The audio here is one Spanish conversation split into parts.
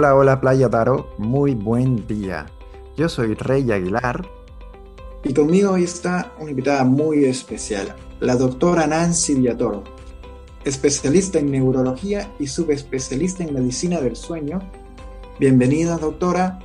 Hola, hola Playa Taro, muy buen día. Yo soy Rey Aguilar. Y conmigo hoy está una invitada muy especial, la doctora Nancy Villatoro, especialista en neurología y subespecialista en medicina del sueño. Bienvenida, doctora.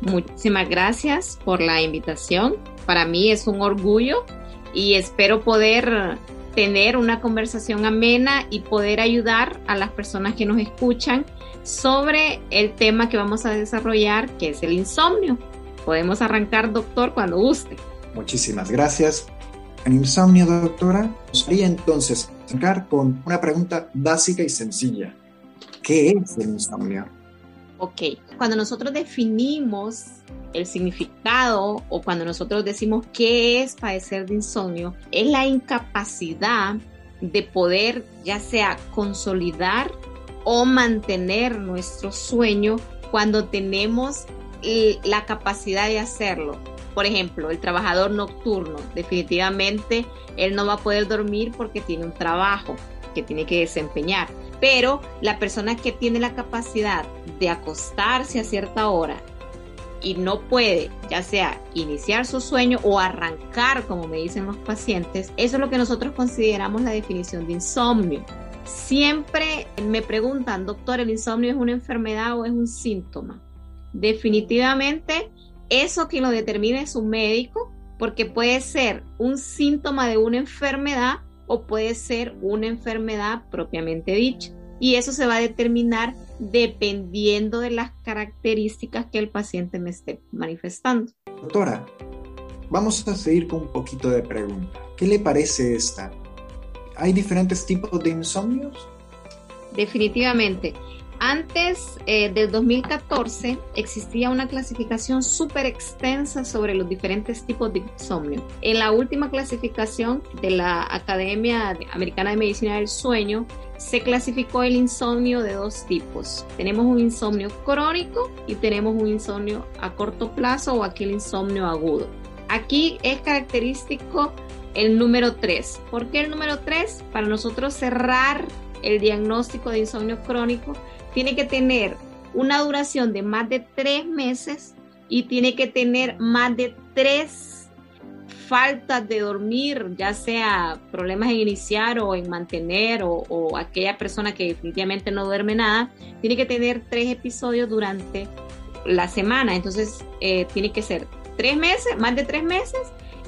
Muchísimas gracias por la invitación. Para mí es un orgullo y espero poder tener una conversación amena y poder ayudar a las personas que nos escuchan sobre el tema que vamos a desarrollar, que es el insomnio. Podemos arrancar, doctor, cuando guste. Muchísimas gracias. En insomnio, doctora, nos haría entonces arrancar con una pregunta básica y sencilla. ¿Qué es el insomnio? Ok, cuando nosotros definimos el significado o cuando nosotros decimos qué es padecer de insomnio, es la incapacidad de poder ya sea consolidar o mantener nuestro sueño cuando tenemos la capacidad de hacerlo. Por ejemplo, el trabajador nocturno, definitivamente él no va a poder dormir porque tiene un trabajo que tiene que desempeñar. Pero la persona que tiene la capacidad de acostarse a cierta hora y no puede, ya sea iniciar su sueño o arrancar, como me dicen los pacientes, eso es lo que nosotros consideramos la definición de insomnio. Siempre me preguntan, doctor, ¿el insomnio es una enfermedad o es un síntoma? Definitivamente, eso que lo determina es un médico, porque puede ser un síntoma de una enfermedad o puede ser una enfermedad propiamente dicha. Y eso se va a determinar dependiendo de las características que el paciente me esté manifestando. Doctora, vamos a seguir con un poquito de pregunta. ¿Qué le parece esta? ¿Hay diferentes tipos de insomnios? Definitivamente. Antes eh, del 2014 existía una clasificación súper extensa sobre los diferentes tipos de insomnio. En la última clasificación de la Academia Americana de Medicina del Sueño se clasificó el insomnio de dos tipos. Tenemos un insomnio crónico y tenemos un insomnio a corto plazo o aquel insomnio agudo. Aquí es característico el número 3. ¿Por qué el número 3? Para nosotros cerrar el diagnóstico de insomnio crónico, tiene que tener una duración de más de tres meses y tiene que tener más de tres faltas de dormir, ya sea problemas en iniciar o en mantener o, aquella persona que definitivamente no duerme nada, tiene que tener tres episodios durante la semana. Entonces, eh, tiene que ser tres meses, más de tres meses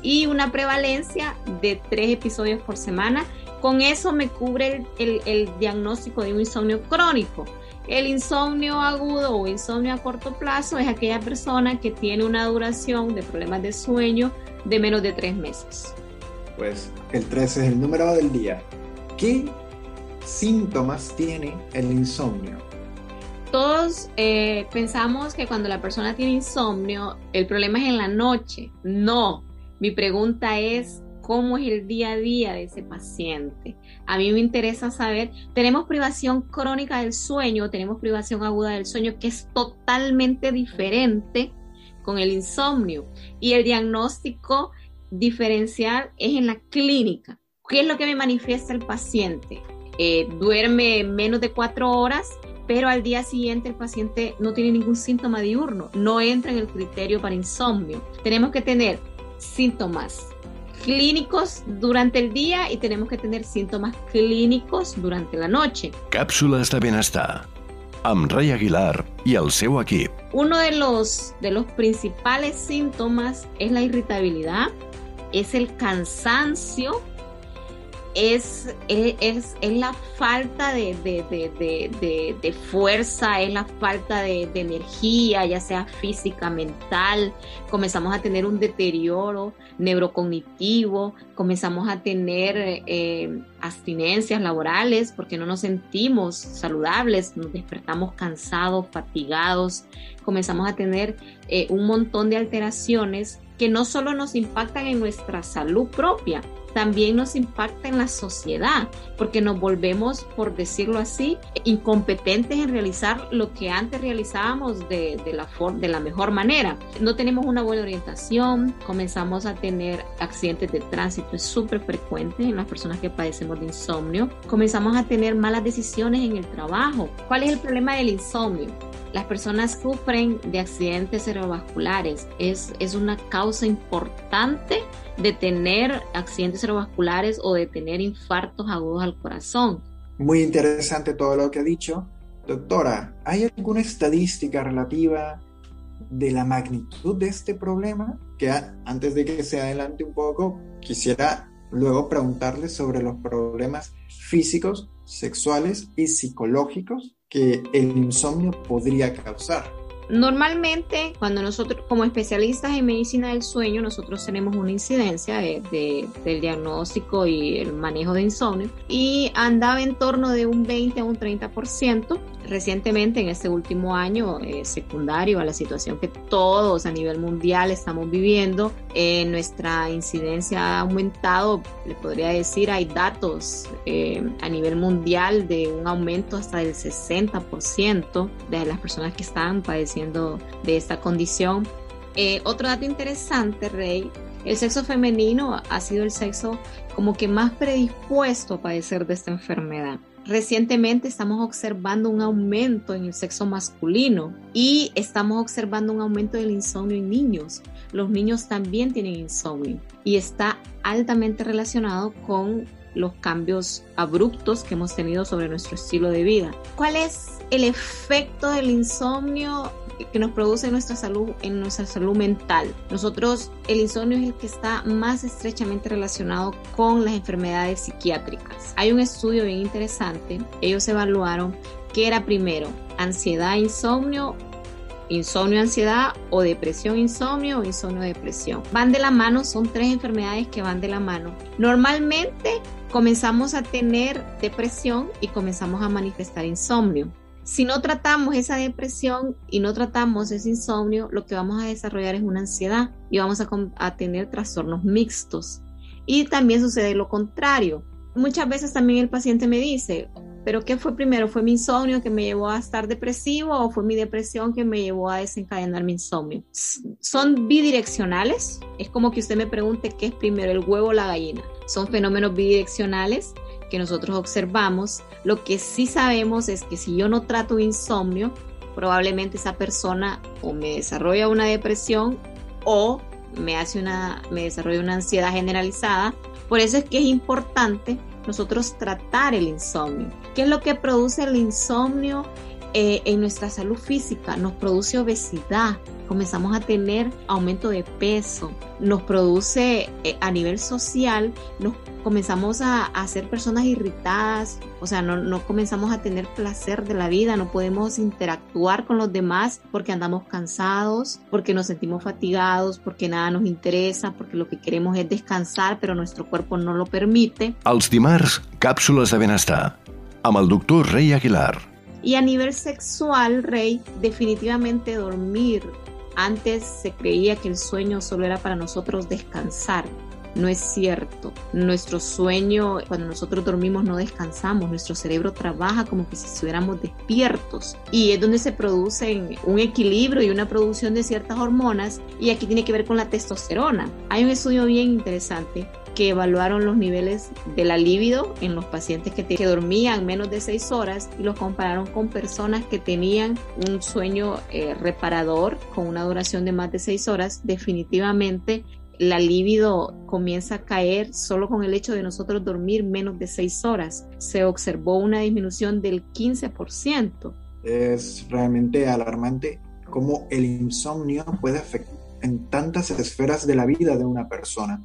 y una prevalencia de tres episodios por semana. Con eso me cubre el diagnóstico de un insomnio crónico. El insomnio agudo o insomnio a corto plazo es aquella persona que tiene una duración de problemas de sueño de menos de tres meses. Pues el 13 es el número del día. ¿Qué síntomas tiene el insomnio? Todos eh, pensamos que cuando la persona tiene insomnio, el problema es en la noche. No, mi pregunta es, ¿cómo es el día a día de ese paciente? A mí me interesa saber, tenemos privación crónica del sueño, tenemos privación aguda del sueño, que es totalmente diferente con el insomnio. Y el diagnóstico diferencial es en la clínica. ¿Qué es lo que me manifiesta el paciente? Eh, duerme menos de cuatro horas, pero al día siguiente el paciente no tiene ningún síntoma diurno, no entra en el criterio para insomnio. Tenemos que tener síntomas clínicos durante el día y tenemos que tener síntomas clínicos durante la noche. Cápsulas de bienestar amb Rey Aguilar y el seu equip. Uno de los, de los principales síntomas es la irritabilidad, es el cansancio es, es, la falta de, de, fuerza, es la falta de, energía, ya sea física, mental. Comenzamos a tener un deterioro neurocognitivo, comenzamos a tener eh, abstinencias laborales porque no nos sentimos saludables, nos despertamos cansados, fatigados, comenzamos a tener eh, un montón de alteraciones que no solo nos impactan en nuestra salud propia, también nos impacta en la sociedad, porque nos volvemos, por decirlo así, incompetentes en realizar lo que antes realizábamos de, de la, de la mejor manera. No tenemos una buena orientación, comenzamos a tener accidentes de tránsito, es súper frecuente en las personas que padecemos de insomnio, comenzamos a tener malas decisiones en el trabajo. ¿Cuál es el problema del insomnio? Las personas sufren de accidentes cerebrovasculares. Es, es una causa importante de tener accidentes cerebrovasculares o de tener infartos agudos al corazón. Muy interesante todo lo que ha dicho. Doctora, ¿hay alguna estadística relativa de la magnitud de este problema? Que antes de que se adelante un poco, quisiera luego preguntarle sobre los problemas físicos, sexuales y psicológicos que el insomnio podría causar. Normalmente, cuando nosotros, como especialistas en medicina del sueño, nosotros tenemos una incidencia de, del diagnóstico y el manejo de insomnio y andaba en torno de un 20 a un 30%. Recientemente, en este último año, eh, secundario a la situación que todos a nivel mundial estamos viviendo, eh, nuestra incidencia ha aumentado, le podría decir, hay datos eh, a nivel mundial de un aumento hasta del 60% de las personas que están padeciendo de esta condición. Eh, otro dato interesante, Rey, el sexo femenino ha sido el sexo como que más predispuesto a padecer de esta enfermedad. Recientemente estamos observando un aumento en el sexo masculino y estamos observando un aumento del insomnio en niños. Los niños también tienen insomnio y está altamente relacionado con los cambios abruptos que hemos tenido sobre nuestro estilo de vida. ¿Cuál es el efecto del insomnio que nos produce nuestra salud, en nuestra salud mental. Nosotros, el insomnio es el que está más estrechamente relacionado con las enfermedades psiquiátricas. Hay un estudio bien interesante, ellos evaluaron qué era primero, ansiedad, insomnio insomnio, ansiedad o depresión, insomnio o insomnio, depresión. Van de la mano, son tres enfermedades que van de la mano. Normalmente comenzamos a tener depresión y comenzamos a manifestar insomnio. Si no tratamos esa depresión y no tratamos ese insomnio, lo que vamos a desarrollar es una ansiedad y vamos a, tener trastornos mixtos. Y también sucede lo contrario. Muchas veces también el paciente me dice, pero ¿qué fue primero? ¿Fue mi insomnio que me llevó a estar depresivo o fue mi depresión que me llevó a desencadenar mi insomnio? Son bidireccionales. Es como que usted me pregunte qué es primero, el huevo o la gallina. Son fenómenos bidireccionales que nosotros observamos, lo que sí sabemos es que si yo no trato insomnio, probablemente esa persona o me desarrolla una depresión o me hace una me desarrolla una ansiedad generalizada. Por eso es que es importante nosotros tratar el insomnio. ¿Qué es lo que produce el insomnio eh, en nuestra salud física? Nos produce obesidad, comenzamos a tener aumento de peso, nos produce eh, a nivel social, nos comenzamos a, ser personas irritadas, o sea, no, no, comenzamos a tener placer de la vida, no podemos interactuar con los demás porque andamos cansados, porque nos sentimos fatigados, porque nada nos interesa, porque lo que queremos es descansar, pero nuestro cuerpo no lo permite. Els dimarts, càpsules de benestar, amb el doctor Rey Aguilar. Y a nivel sexual, Rey, definitivamente dormir. Antes se creía que el sueño solo era para nosotros descansar no es cierto. Nuestro sueño, cuando nosotros dormimos, no descansamos. Nuestro cerebro trabaja como que si estuviéramos despiertos. Y es donde se produce un equilibrio y una producción de ciertas hormonas. Y aquí tiene que ver con la testosterona. Hay un estudio bien interesante que evaluaron los niveles de la libido en los pacientes que, dormían menos de seis horas y los compararon con personas que tenían un sueño eh, reparador con una duración de más de seis horas. Definitivamente la libido comienza a caer solo con el hecho de nosotros dormir menos de seis horas. Se observó una disminución del 15%. Es realmente alarmante cómo el insomnio puede afectar en tantas esferas de la vida de una persona.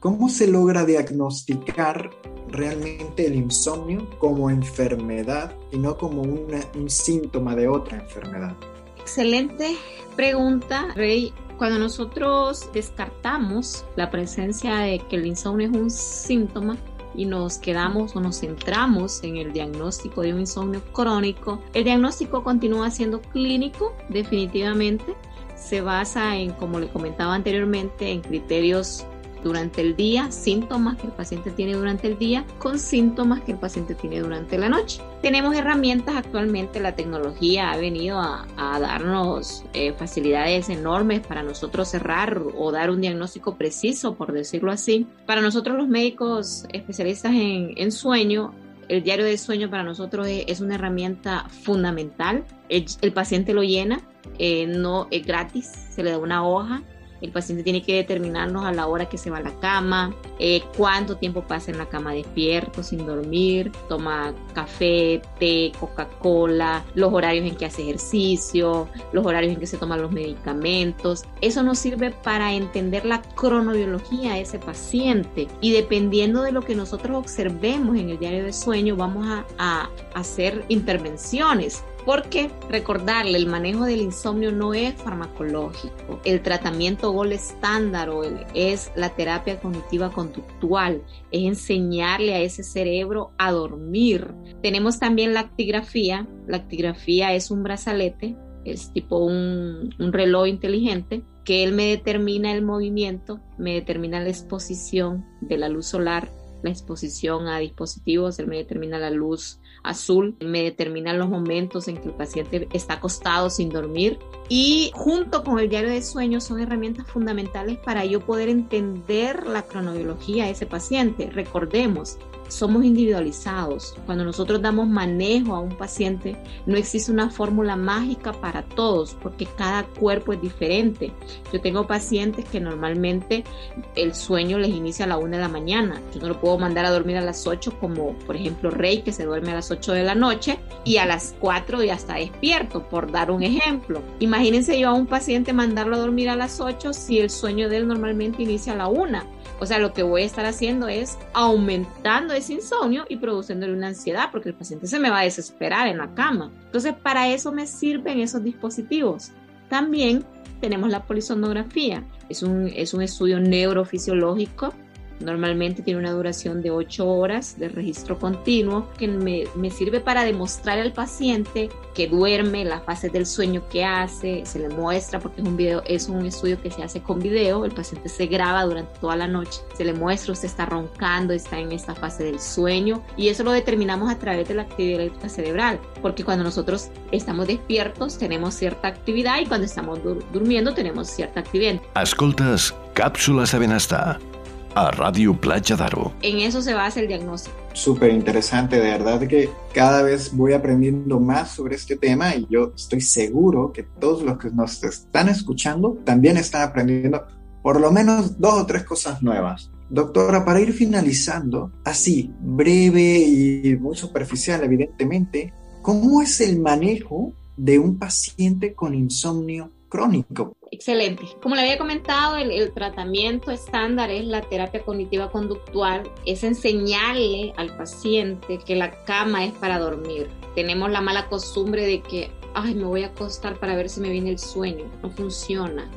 ¿Cómo se logra diagnosticar realmente el insomnio como enfermedad y no como un síntoma de otra enfermedad? Excelente pregunta, Rey. Cuando nosotros descartamos la presencia de que el insomnio es un síntoma y nos quedamos o nos centramos en el diagnóstico de un insomnio crónico, el diagnóstico continúa siendo clínico definitivamente. Se basa en, como le comentaba anteriormente, en criterios durante el día, síntomas que el paciente tiene durante el día, con síntomas que el paciente tiene durante la noche. Tenemos herramientas actualmente, la tecnología ha venido a, darnos eh, facilidades enormes para nosotros cerrar o dar un diagnóstico preciso, por decirlo así. Para nosotros los médicos especialistas en, sueño, el diario de sueño para nosotros es, una herramienta fundamental. El, paciente lo llena, eh, no es gratis, se le da una hoja el paciente tiene que determinarnos a la hora que se va a la cama, eh, cuánto tiempo pasa en la cama despierto, sin dormir, toma café, té, Coca-Cola, los horarios en que hace ejercicio, los horarios en que se toman los medicamentos. Eso nos sirve para entender la cronobiología de ese paciente y dependiendo de lo que nosotros observemos en el diario de sueño, vamos a, a hacer intervenciones porque recordarle, el manejo del insomnio no es farmacológico. El tratamiento gol estándar es la terapia cognitiva conductual, es enseñarle a ese cerebro a dormir. Tenemos también la actigrafía. La actigrafía es un brazalete, es tipo un, un reloj inteligente que él me determina el movimiento, me determina la exposición de la luz solar, la exposición a dispositivos, él me determina la luz azul, me determinan los momentos en que el paciente está acostado sin dormir y junto con el diario de sueño son herramientas fundamentales para yo poder entender la cronobiología de ese paciente. Recordemos, somos individualizados. Cuando nosotros damos manejo a un paciente, no existe una fórmula mágica para todos, porque cada cuerpo es diferente. Yo tengo pacientes que normalmente el sueño les inicia a la una de la mañana. Yo no lo puedo mandar a dormir a las 8 como, por ejemplo, Rey, que se duerme a las 8 de la noche y a las 4 ya está despierto, por dar un ejemplo. Imagínense yo a un paciente mandarlo a dormir a las 8 si el sueño de él normalmente inicia a la una. O sea, lo que voy a estar haciendo es aumentando ese insomnio y produciéndole una ansiedad porque el paciente se me va a desesperar en la cama. Entonces, para eso me sirven esos dispositivos. También tenemos la polisonografía. Es un, es un estudio neurofisiológico Normalmente tiene una duración de 8 horas de registro continuo que me, me, sirve para demostrar al paciente que duerme, la fase del sueño que hace, se le muestra porque es un video, es un estudio que se hace con video, el paciente se graba durante toda la noche, se le muestra, usted está roncando, está en esta fase del sueño y eso lo determinamos a través de la actividad cerebral, porque cuando nosotros estamos despiertos tenemos cierta actividad y cuando estamos dur durmiendo tenemos cierta actividad. Escoltes Cápsulas de Benestar a Radio Playa Daro. En eso se basa el diagnóstico. Súper interesante, de verdad que cada vez voy aprendiendo más sobre este tema y yo estoy seguro que todos los que nos están escuchando también están aprendiendo por lo menos dos o tres cosas nuevas. Doctora, para ir finalizando, así, breve y muy superficial, evidentemente, ¿cómo es el manejo de un paciente con insomnio crónico? Excelente. Como le había comentado, el, tratamiento estándar es la terapia cognitiva conductual, es enseñarle al paciente que la cama es para dormir. Tenemos la mala costumbre de que, ay, me voy a acostar para ver si me viene el sueño. No funciona.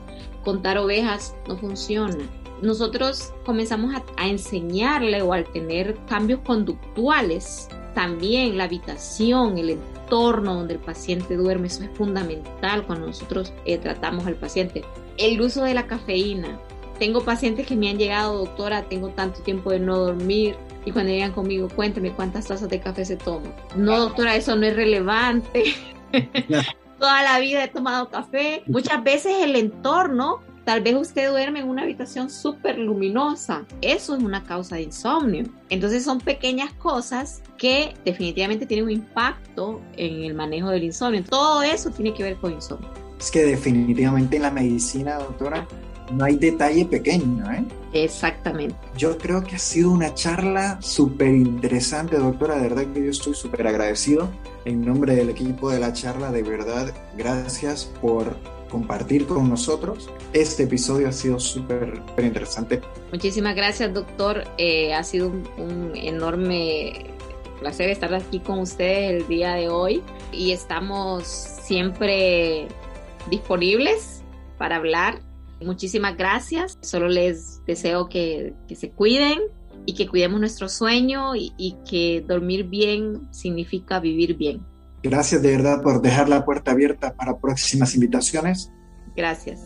Contar ovejas no funciona. Nosotros comenzamos a, enseñarle o al tener cambios conductuales también la habitación, el entorno donde el paciente duerme, eso es fundamental cuando nosotros eh, tratamos al paciente. El uso de la cafeína. Tengo pacientes que me han llegado, doctora, tengo tanto tiempo de no dormir, y cuando llegan conmigo, cuéntame cuántas tazas de café se toman. No, doctora, eso no es relevante. Toda la vida he tomado café. Muchas veces el entorno Tal vez usted duerme en una habitación súper luminosa. Eso es una causa de insomnio. Entonces son pequeñas cosas que definitivamente tienen un impacto en el manejo del insomnio. Todo eso tiene que ver con insomnio. Es que definitivamente en la medicina, doctora, no hay detalle pequeño, ¿eh? Exactamente. Yo creo que ha sido una charla súper interesante, doctora. De verdad que yo estoy súper agradecido. En nombre del equipo de la charla, de verdad, gracias por compartir con nosotros. Este episodio ha sido súper interesante. Muchísimas gracias, doctor. Eh, ha sido un, enorme placer estar aquí con ustedes el día de hoy y estamos siempre disponibles para hablar. Muchísimas gracias. Solo les deseo que, se cuiden y que cuidemos nuestro sueño y que dormir bien significa vivir bien. Gracias de verdad por dejar la puerta abierta para próximas invitaciones. Gracias.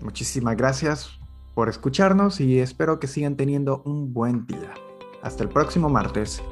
Muchísimas gracias. por escucharnos y espero que sigan teniendo un buen día. Hasta el próximo martes.